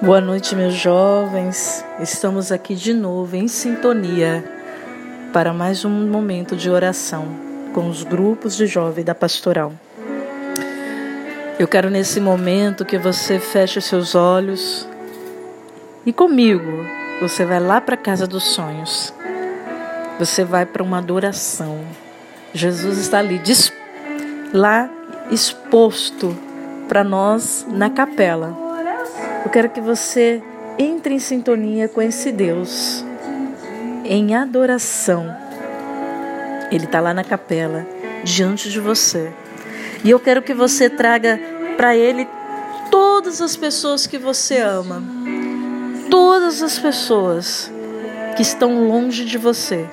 Boa noite, meus jovens. Estamos aqui de novo em sintonia para mais um momento de oração com os grupos de jovem da pastoral. Eu quero nesse momento que você feche seus olhos e comigo você vai lá para a casa dos sonhos. Você vai para uma adoração. Jesus está ali, lá exposto para nós na capela eu quero que você entre em sintonia com esse Deus, em adoração. Ele está lá na capela, diante de você. E eu quero que você traga para Ele todas as pessoas que você ama, todas as pessoas que estão longe de você,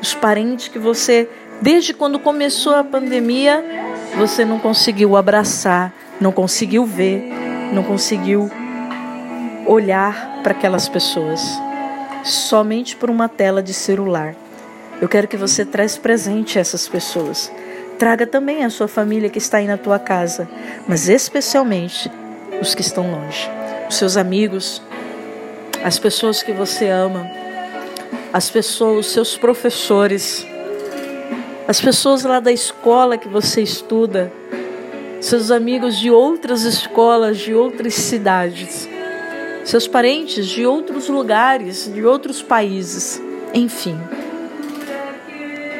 os parentes que você, desde quando começou a pandemia, você não conseguiu abraçar, não conseguiu ver, não conseguiu olhar para aquelas pessoas somente por uma tela de celular. Eu quero que você traz presente essas pessoas. Traga também a sua família que está aí na tua casa, mas especialmente os que estão longe. Os seus amigos, as pessoas que você ama, as pessoas, os seus professores, as pessoas lá da escola que você estuda, seus amigos de outras escolas, de outras cidades seus parentes de outros lugares, de outros países, enfim.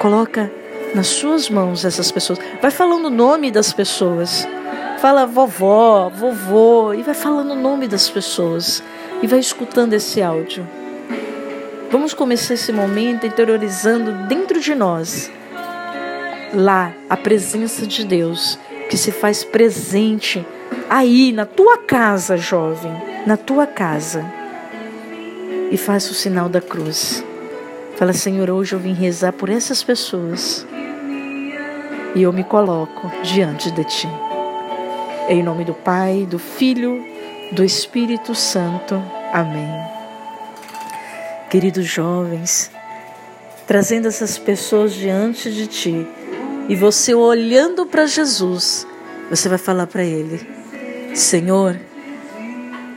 Coloca nas suas mãos essas pessoas. Vai falando o nome das pessoas. Fala vovó, vovô, e vai falando o nome das pessoas. E vai escutando esse áudio. Vamos começar esse momento interiorizando dentro de nós lá a presença de Deus que se faz presente aí na tua casa, jovem na tua casa e faça o sinal da cruz. Fala, Senhor, hoje eu vim rezar por essas pessoas e eu me coloco diante de Ti. Em nome do Pai, do Filho, do Espírito Santo. Amém. Queridos jovens, trazendo essas pessoas diante de Ti e você olhando para Jesus, você vai falar para Ele: Senhor,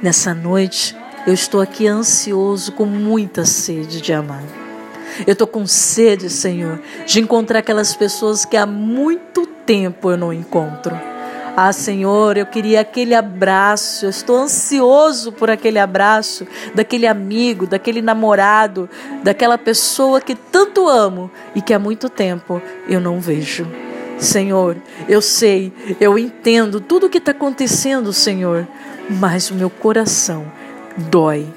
Nessa noite, eu estou aqui ansioso, com muita sede de amar. Eu estou com sede, Senhor, de encontrar aquelas pessoas que há muito tempo eu não encontro. Ah, Senhor, eu queria aquele abraço, eu estou ansioso por aquele abraço daquele amigo, daquele namorado, daquela pessoa que tanto amo e que há muito tempo eu não vejo. Senhor, eu sei, eu entendo tudo o que está acontecendo, Senhor, mas o meu coração dói.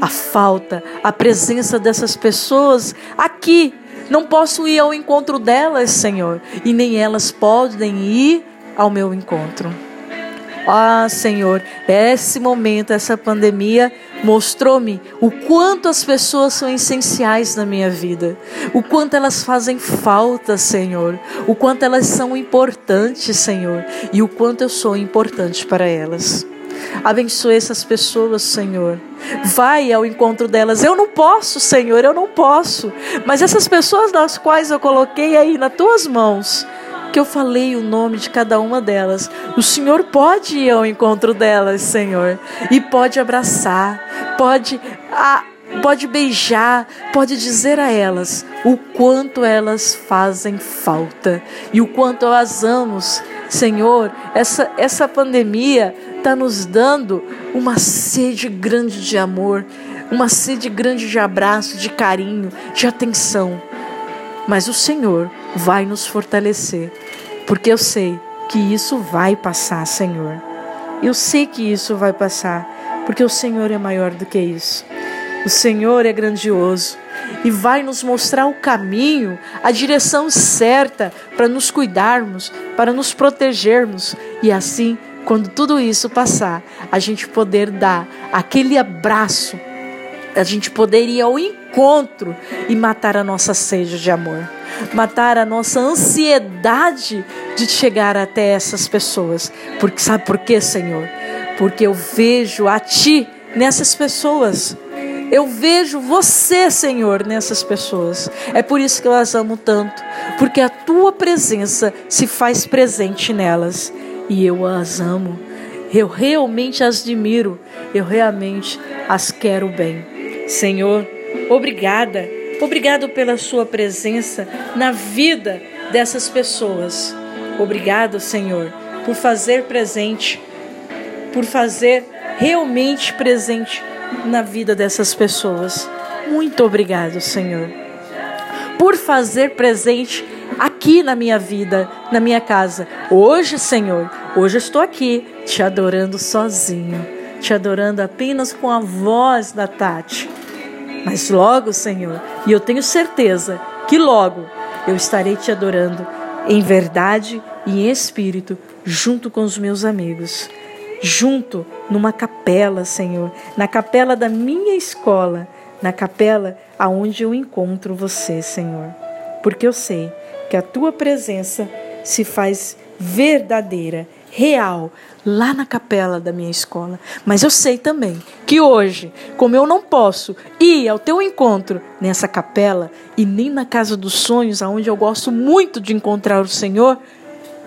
A falta, a presença dessas pessoas aqui. Não posso ir ao encontro delas, Senhor, e nem elas podem ir ao meu encontro. Ah, Senhor, esse momento, essa pandemia mostrou-me o quanto as pessoas são essenciais na minha vida, o quanto elas fazem falta, Senhor, o quanto elas são importantes, Senhor, e o quanto eu sou importante para elas. Abençoe essas pessoas, Senhor. Vai ao encontro delas. Eu não posso, Senhor, eu não posso. Mas essas pessoas das quais eu coloquei aí nas tuas mãos, que eu falei o nome de cada uma delas. O Senhor pode ir ao encontro delas, Senhor, e pode abraçar, pode a, pode beijar, pode dizer a elas o quanto elas fazem falta e o quanto as amamos. Senhor, essa, essa pandemia está nos dando uma sede grande de amor, uma sede grande de abraço, de carinho, de atenção. Mas o Senhor vai nos fortalecer, porque eu sei que isso vai passar, Senhor. Eu sei que isso vai passar, porque o Senhor é maior do que isso. O Senhor é grandioso e vai nos mostrar o caminho, a direção certa para nos cuidarmos, para nos protegermos e assim quando tudo isso passar, a gente poder dar aquele abraço, a gente poder ir ao encontro e matar a nossa sede de amor, matar a nossa ansiedade de chegar até essas pessoas. Porque sabe por quê, Senhor? Porque eu vejo a Ti nessas pessoas. Eu vejo você, Senhor, nessas pessoas. É por isso que eu as amo tanto, porque a tua presença se faz presente nelas e eu as amo. Eu realmente as admiro, eu realmente as quero bem. Senhor, obrigada, obrigado pela Sua presença na vida dessas pessoas. Obrigado, Senhor, por fazer presente, por fazer realmente presente na vida dessas pessoas. Muito obrigado, Senhor, por fazer presente aqui na minha vida, na minha casa. Hoje, Senhor, hoje estou aqui te adorando sozinho, te adorando apenas com a voz da Tati. Mas logo, Senhor, e eu tenho certeza que logo eu estarei te adorando em verdade e em espírito, junto com os meus amigos, junto numa capela, Senhor, na capela da minha escola, na capela aonde eu encontro você, Senhor. Porque eu sei que a tua presença se faz verdadeira, real, lá na capela da minha escola. Mas eu sei também que hoje, como eu não posso ir ao teu encontro nessa capela e nem na casa dos sonhos, aonde eu gosto muito de encontrar o Senhor,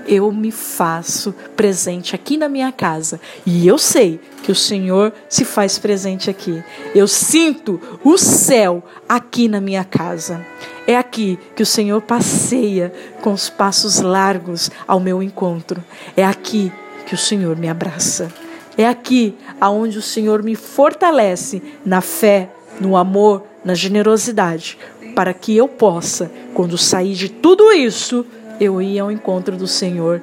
eu me faço presente aqui na minha casa. E eu sei que o Senhor se faz presente aqui. Eu sinto o céu aqui na minha casa. É aqui que o Senhor passeia com os passos largos ao meu encontro. É aqui que o Senhor me abraça. É aqui aonde o Senhor me fortalece na fé, no amor, na generosidade, para que eu possa, quando sair de tudo isso, eu ia ao encontro do Senhor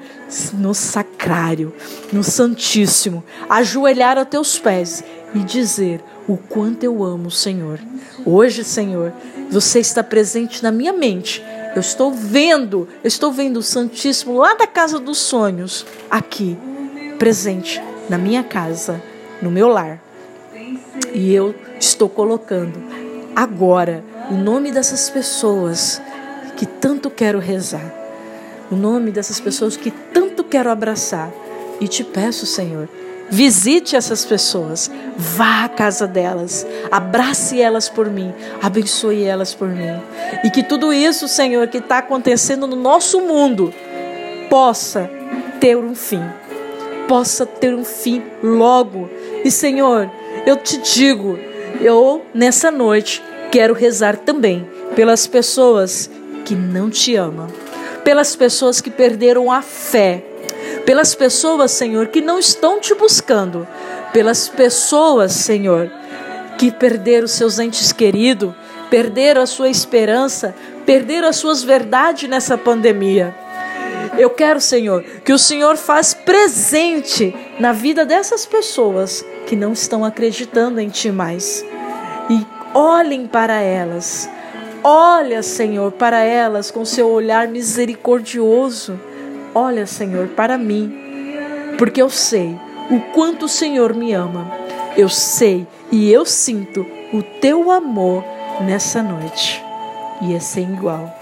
no sacrário, no Santíssimo, ajoelhar a teus pés e dizer o quanto eu amo o Senhor. Hoje, Senhor, você está presente na minha mente. Eu estou vendo, eu estou vendo o Santíssimo lá da casa dos sonhos, aqui, presente na minha casa, no meu lar. E eu estou colocando agora o nome dessas pessoas que tanto quero rezar o nome dessas pessoas que tanto quero abraçar. E te peço, Senhor, visite essas pessoas, vá à casa delas, abrace elas por mim, abençoe elas por mim. E que tudo isso, Senhor, que está acontecendo no nosso mundo, possa ter um fim, possa ter um fim logo. E, Senhor, eu te digo, eu nessa noite quero rezar também pelas pessoas que não te amam pelas pessoas que perderam a fé, pelas pessoas, Senhor, que não estão te buscando, pelas pessoas, Senhor, que perderam seus entes queridos, perderam a sua esperança, perderam as suas verdades nessa pandemia. Eu quero, Senhor, que o Senhor faz presente na vida dessas pessoas que não estão acreditando em Ti mais. E olhem para elas Olha, Senhor, para elas com seu olhar misericordioso. Olha, Senhor, para mim, porque eu sei o quanto o Senhor me ama. Eu sei e eu sinto o teu amor nessa noite. E é sem igual.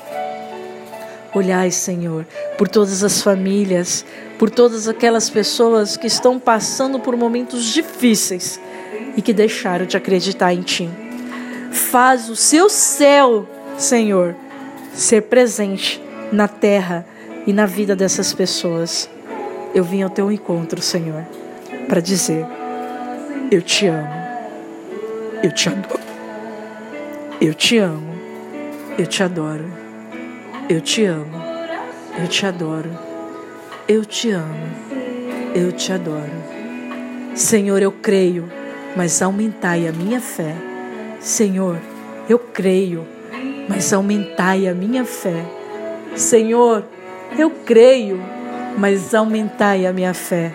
Olhai, Senhor, por todas as famílias, por todas aquelas pessoas que estão passando por momentos difíceis e que deixaram de acreditar em Ti. Faz o seu céu Senhor, ser presente na terra e na vida dessas pessoas. Eu vim ao teu encontro, Senhor, para dizer: Eu te amo, eu te adoro, eu te amo, eu te adoro, eu te amo, eu te adoro, eu te amo, eu te adoro. Senhor, eu creio, mas aumentai a minha fé. Senhor, eu creio mas aumentai a minha fé. Senhor, eu creio, mas aumentai a minha fé.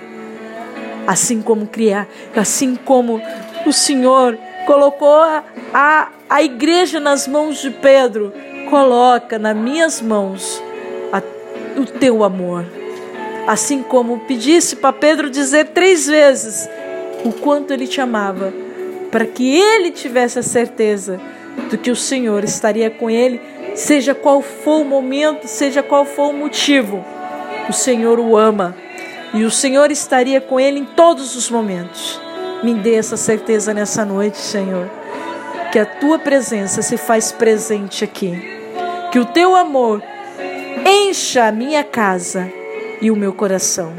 Assim como criar, assim como o Senhor colocou a, a, a igreja nas mãos de Pedro, coloca nas minhas mãos a, o teu amor. Assim como pedisse para Pedro dizer três vezes o quanto ele te amava, para que ele tivesse a certeza do que o Senhor estaria com ele, seja qual for o momento, seja qual for o motivo. O Senhor o ama e o Senhor estaria com ele em todos os momentos. Me dê essa certeza nessa noite, Senhor, que a tua presença se faz presente aqui, que o teu amor encha a minha casa e o meu coração.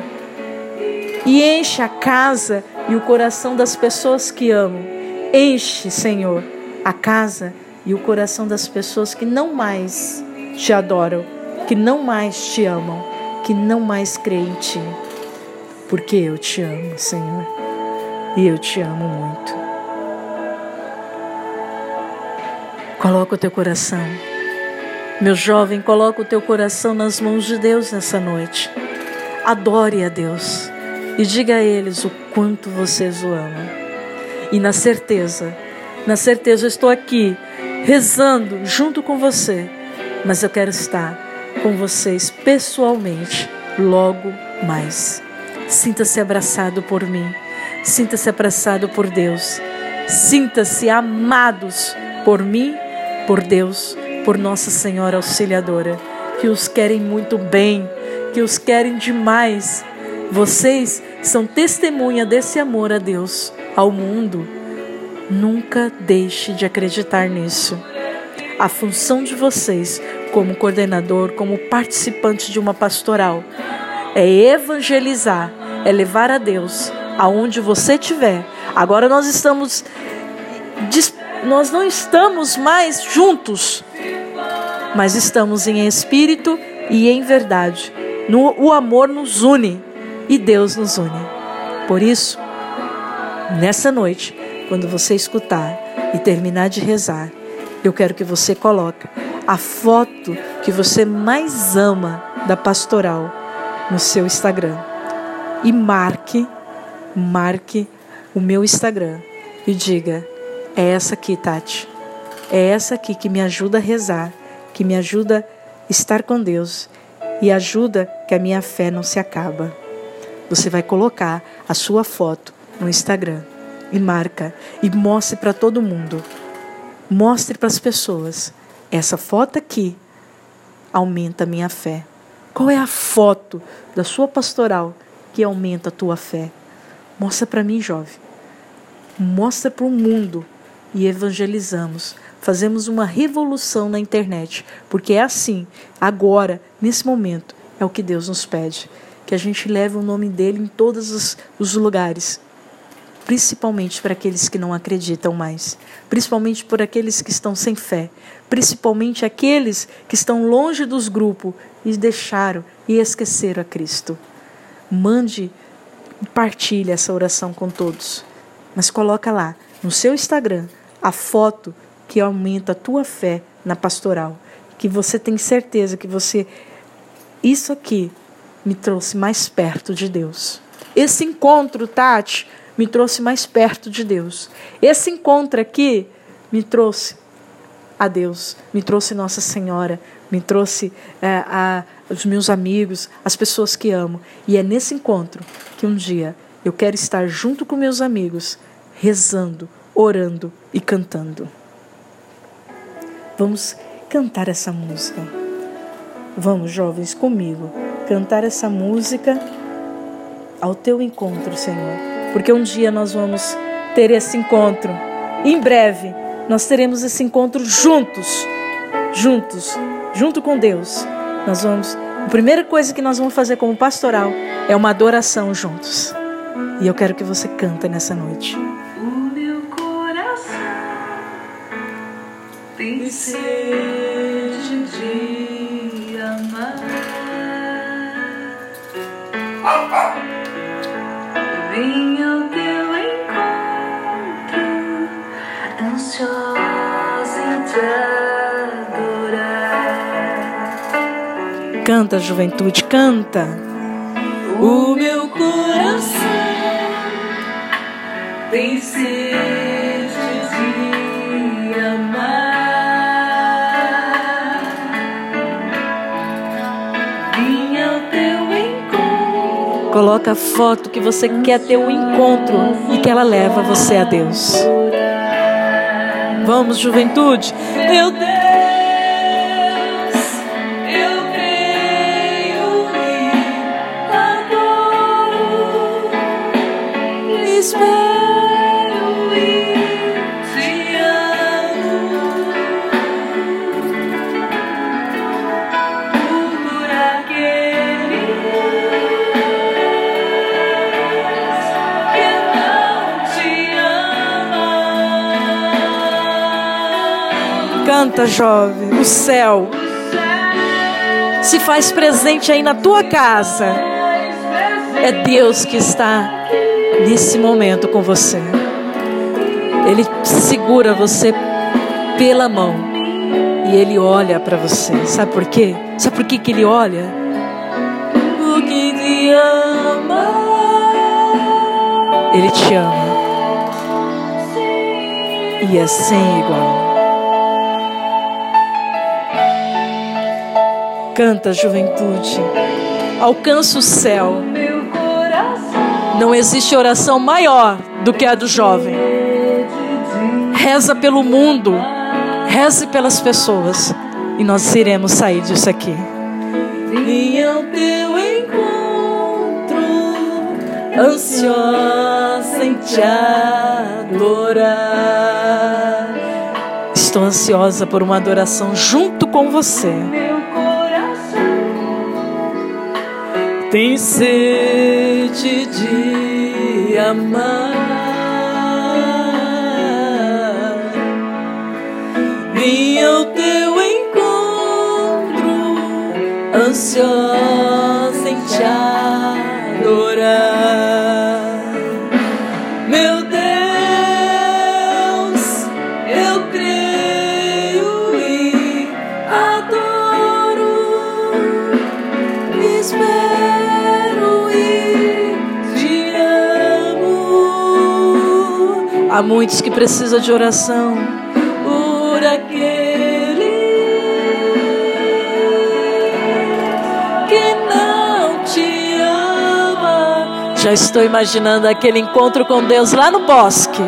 e enche a casa e o coração das pessoas que amam. Enche, Senhor, a casa e o coração das pessoas que não mais te adoram, que não mais te amam, que não mais creem em ti. Porque eu te amo, Senhor, e eu te amo muito. Coloca o teu coração. Meu jovem, coloca o teu coração nas mãos de Deus nessa noite. Adore a Deus e diga a eles o quanto vocês o amam. E na certeza, na certeza, eu estou aqui rezando junto com você, mas eu quero estar com vocês pessoalmente logo mais. Sinta-se abraçado por mim, sinta-se abraçado por Deus, sinta-se amados por mim, por Deus, por Nossa Senhora Auxiliadora, que os querem muito bem, que os querem demais. Vocês são testemunha desse amor a Deus, ao mundo. Nunca deixe de acreditar nisso. A função de vocês, como coordenador, como participante de uma pastoral, é evangelizar, é levar a Deus aonde você estiver. Agora nós estamos nós não estamos mais juntos, mas estamos em espírito e em verdade. No, o amor nos une e Deus nos une. Por isso, nessa noite, quando você escutar e terminar de rezar, eu quero que você coloque a foto que você mais ama da pastoral no seu Instagram e marque, marque o meu Instagram e diga: é essa aqui, Tati. É essa aqui que me ajuda a rezar, que me ajuda a estar com Deus e ajuda que a minha fé não se acaba. Você vai colocar a sua foto no Instagram e marca e mostre para todo mundo. Mostre para as pessoas. Essa foto aqui aumenta a minha fé. Qual é a foto da sua pastoral que aumenta a tua fé? Mostra para mim, jovem. Mostra para o mundo e evangelizamos. Fazemos uma revolução na internet, porque é assim, agora, nesse momento, é o que Deus nos pede. Que a gente leve o nome dele em todos os, os lugares, principalmente para aqueles que não acreditam mais, principalmente por aqueles que estão sem fé, principalmente aqueles que estão longe dos grupos e deixaram e esqueceram a Cristo. Mande partilhe essa oração com todos. Mas coloca lá no seu Instagram a foto que aumenta a tua fé na pastoral, que você tem certeza que você isso aqui me trouxe mais perto de Deus. Esse encontro, Tati, me trouxe mais perto de Deus. Esse encontro aqui me trouxe a Deus, me trouxe Nossa Senhora, me trouxe é, a, os meus amigos, as pessoas que amo. E é nesse encontro que um dia eu quero estar junto com meus amigos, rezando, orando e cantando. Vamos cantar essa música. Vamos, jovens, comigo, cantar essa música ao teu encontro, Senhor. Porque um dia nós vamos ter esse encontro. Em breve, nós teremos esse encontro juntos, juntos, junto com Deus. Nós vamos. A primeira coisa que nós vamos fazer como pastoral é uma adoração juntos. E eu quero que você canta nessa noite. tem sede de amar. Vim Canta, juventude, canta. O meu coração tem sede de amar. Coloca a foto que você quer ter um encontro e que ela leva você a Deus. Vamos, juventude. Meu Deus, Canta, jovem, o céu se faz presente aí na tua casa. É Deus que está nesse momento com você. Ele segura você pela mão e ele olha para você. Sabe por quê? Sabe por que, que ele olha? Porque te ama. Ele te ama. E é sem igual. Canta, juventude. Alcança o céu. Não existe oração maior do que a do jovem. Reza pelo mundo, reze pelas pessoas, e nós iremos sair disso aqui. Vinha ao teu encontro, ansiosa em te adorar. Estou ansiosa por uma adoração junto com você. Tem sede de amar. Vim ao teu encontro, ansiosa em te adorar. Há muitos que precisam de oração por aquele que não te ama. Já estou imaginando aquele encontro com Deus lá no bosque.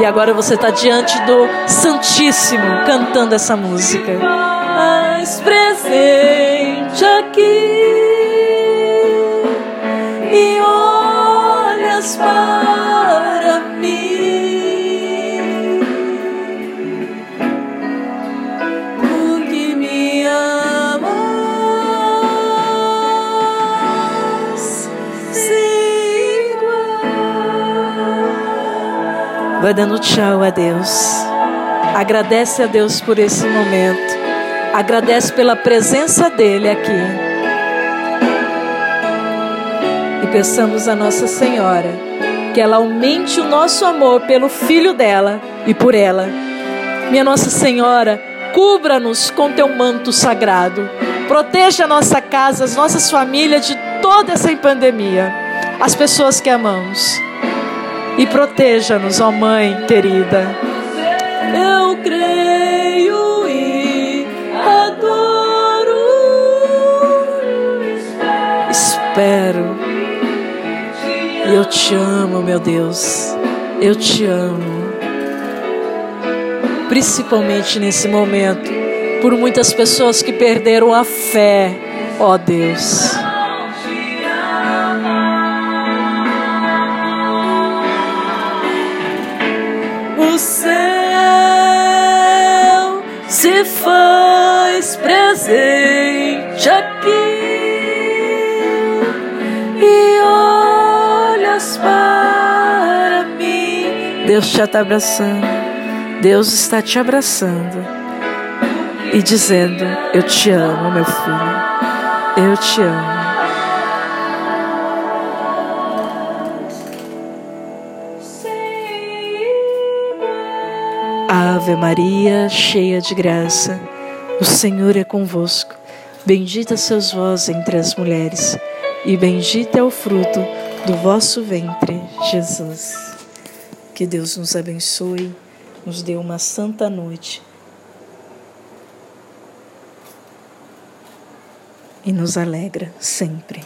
E agora você está diante do Santíssimo cantando essa música. Mais presente aqui Vai dando tchau a Deus. Agradece a Deus por esse momento. Agradece pela presença dele aqui. E peçamos a Nossa Senhora que ela aumente o nosso amor pelo filho dela e por ela. Minha Nossa Senhora, cubra-nos com teu manto sagrado. Proteja a nossa casa, as nossas famílias de toda essa pandemia, as pessoas que amamos. E proteja-nos, ó Mãe querida. Eu creio e adoro. Espero. E eu te amo, meu Deus. Eu te amo. Principalmente nesse momento, por muitas pessoas que perderam a fé, ó Deus. Faz presente aqui e olhas para mim. Deus já está abraçando. Deus está te abraçando e dizendo: Eu te amo, meu filho. Eu te amo. Ave Maria, cheia de graça, o Senhor é convosco. Bendita sois vós entre as mulheres, e bendito é o fruto do vosso ventre, Jesus. Que Deus nos abençoe, nos dê uma santa noite e nos alegra sempre.